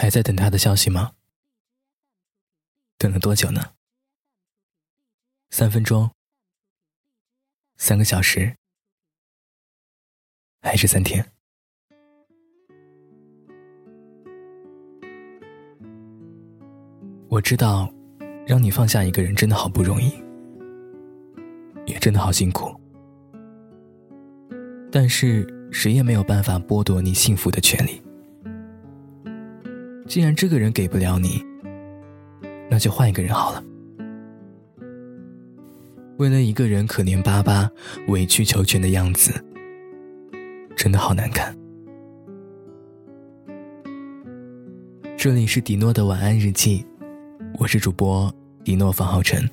还在等他的消息吗？等了多久呢？三分钟？三个小时？还是三天？我知道，让你放下一个人真的好不容易，也真的好辛苦。但是谁也没有办法剥夺你幸福的权利。既然这个人给不了你，那就换一个人好了。为了一个人可怜巴巴、委曲求全的样子，真的好难看。这里是迪诺的晚安日记，我是主播迪诺方浩辰。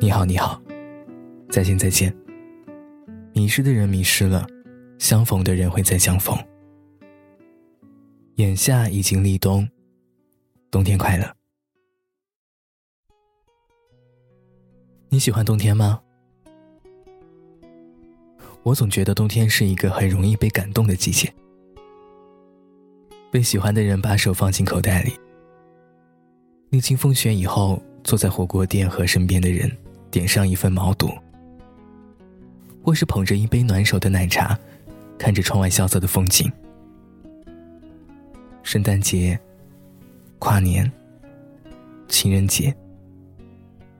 你好，你好，再见，再见。迷失的人迷失了，相逢的人会再相逢。眼下已经立冬，冬天快乐。你喜欢冬天吗？我总觉得冬天是一个很容易被感动的季节。被喜欢的人把手放进口袋里，历经风雪以后，坐在火锅店和身边的人点上一份毛肚，或是捧着一杯暖手的奶茶，看着窗外萧瑟的风景。圣诞节、跨年、情人节，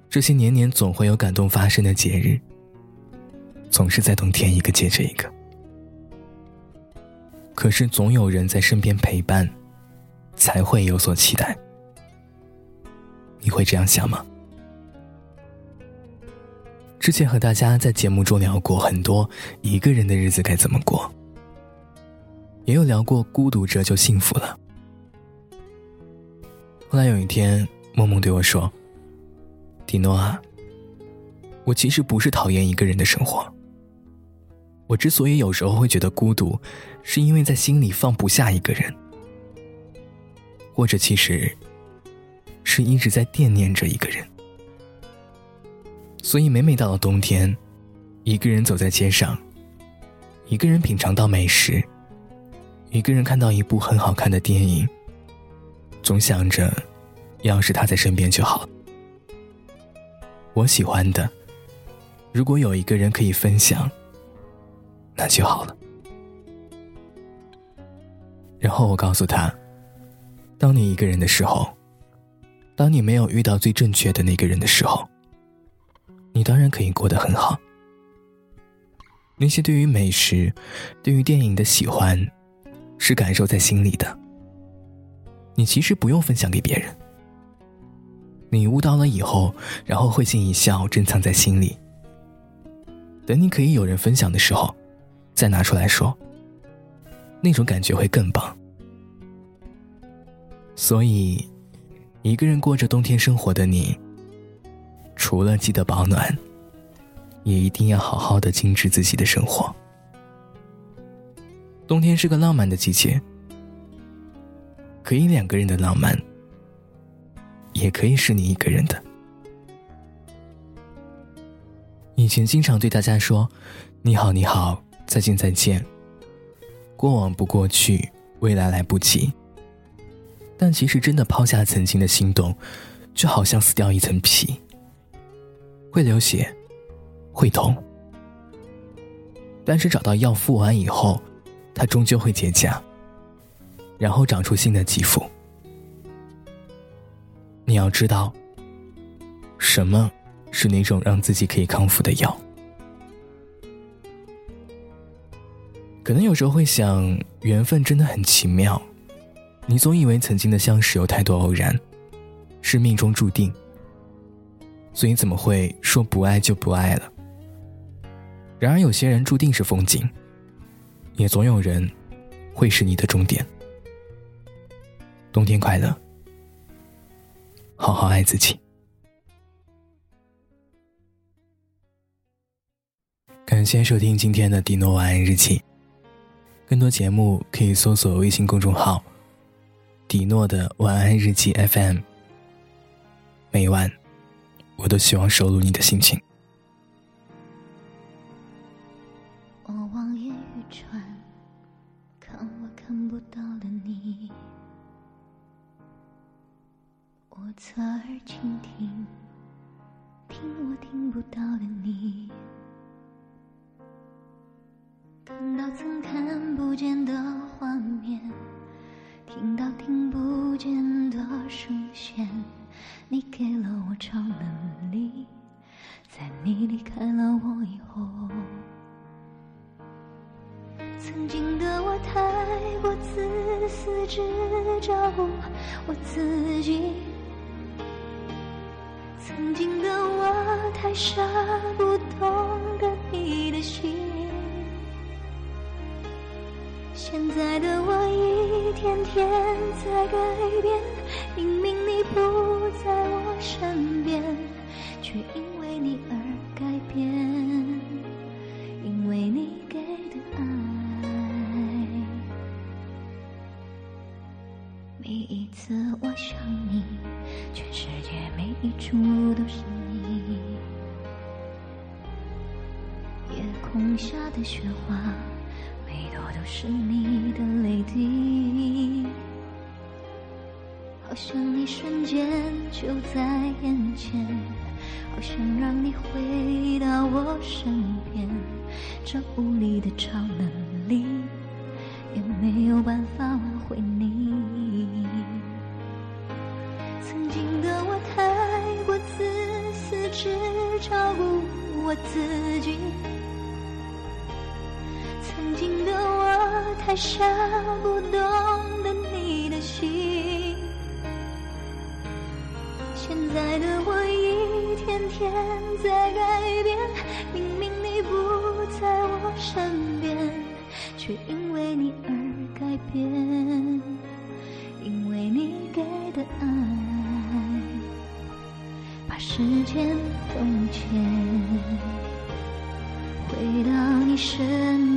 这些年年总会有感动发生的节日，总是在冬天一个接着一个。可是总有人在身边陪伴，才会有所期待。你会这样想吗？之前和大家在节目中聊过很多一个人的日子该怎么过。也有聊过孤独着就幸福了。后来有一天，梦梦对我说：“迪诺啊，我其实不是讨厌一个人的生活。我之所以有时候会觉得孤独，是因为在心里放不下一个人，或者其实是一直在惦念着一个人。所以每每到了冬天，一个人走在街上，一个人品尝到美食。”一个人看到一部很好看的电影，总想着，要是他在身边就好。我喜欢的，如果有一个人可以分享，那就好了。然后我告诉他，当你一个人的时候，当你没有遇到最正确的那个人的时候，你当然可以过得很好。那些对于美食、对于电影的喜欢。是感受在心里的，你其实不用分享给别人。你悟到了以后，然后会心一笑，珍藏在心里。等你可以有人分享的时候，再拿出来说，那种感觉会更棒。所以，一个人过着冬天生活的你，除了记得保暖，也一定要好好的精致自己的生活。冬天是个浪漫的季节，可以两个人的浪漫，也可以是你一个人的。以前经常对大家说：“你好，你好，再见，再见。”过往不过去，未来来不及。但其实真的抛下曾经的心动，就好像撕掉一层皮，会流血，会痛。但是找到药敷完以后。它终究会结痂，然后长出新的肌肤。你要知道，什么是那种让自己可以康复的药？可能有时候会想，缘分真的很奇妙。你总以为曾经的相识有太多偶然，是命中注定，所以怎么会说不爱就不爱了？然而有些人注定是风景。也总有人会是你的终点。冬天快乐，好好爱自己。感谢收听今天的迪诺晚安日记。更多节目可以搜索微信公众号“迪诺的晚安日记 FM”。每晚，我都希望收录你的心情。我望眼欲穿，看我看不到的你，我侧耳倾听，听我听不到的你，看到曾看不见的画面，听到听不见的声线。你给了我超能力，在你离开了我以后。曾经的我太过自私，只照顾我自己。曾经的我太傻，不懂得你的心。现在的我一天天在改变，全世界每一处都是你。夜空下的雪花，每朵都是你的泪滴。好想你瞬间就在眼前，好想让你回到我身边，这无力的超能力也没有办法挽回你。自私，只照顾我自己。曾经的我太傻，不懂得你的心。现在的我一天天在改变，明明你不在我身边，却因为你而改变，时间冻结，回到你身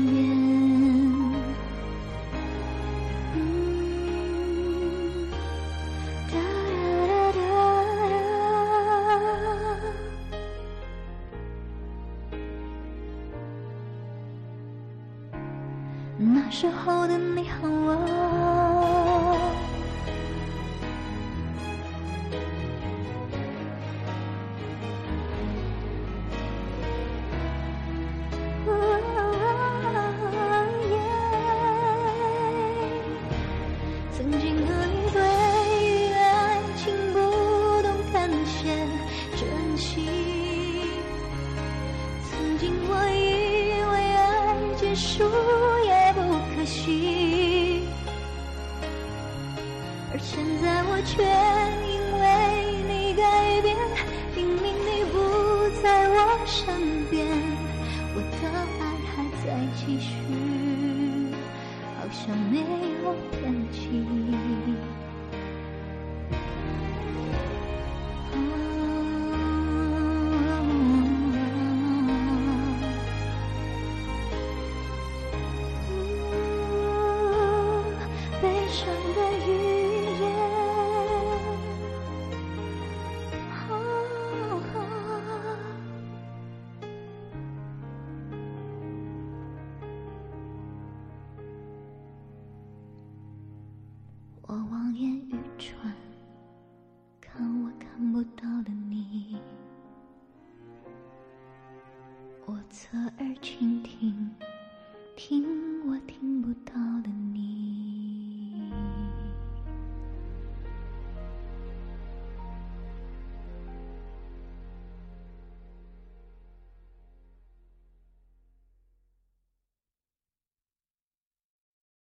身边，我的爱还在继续，好像没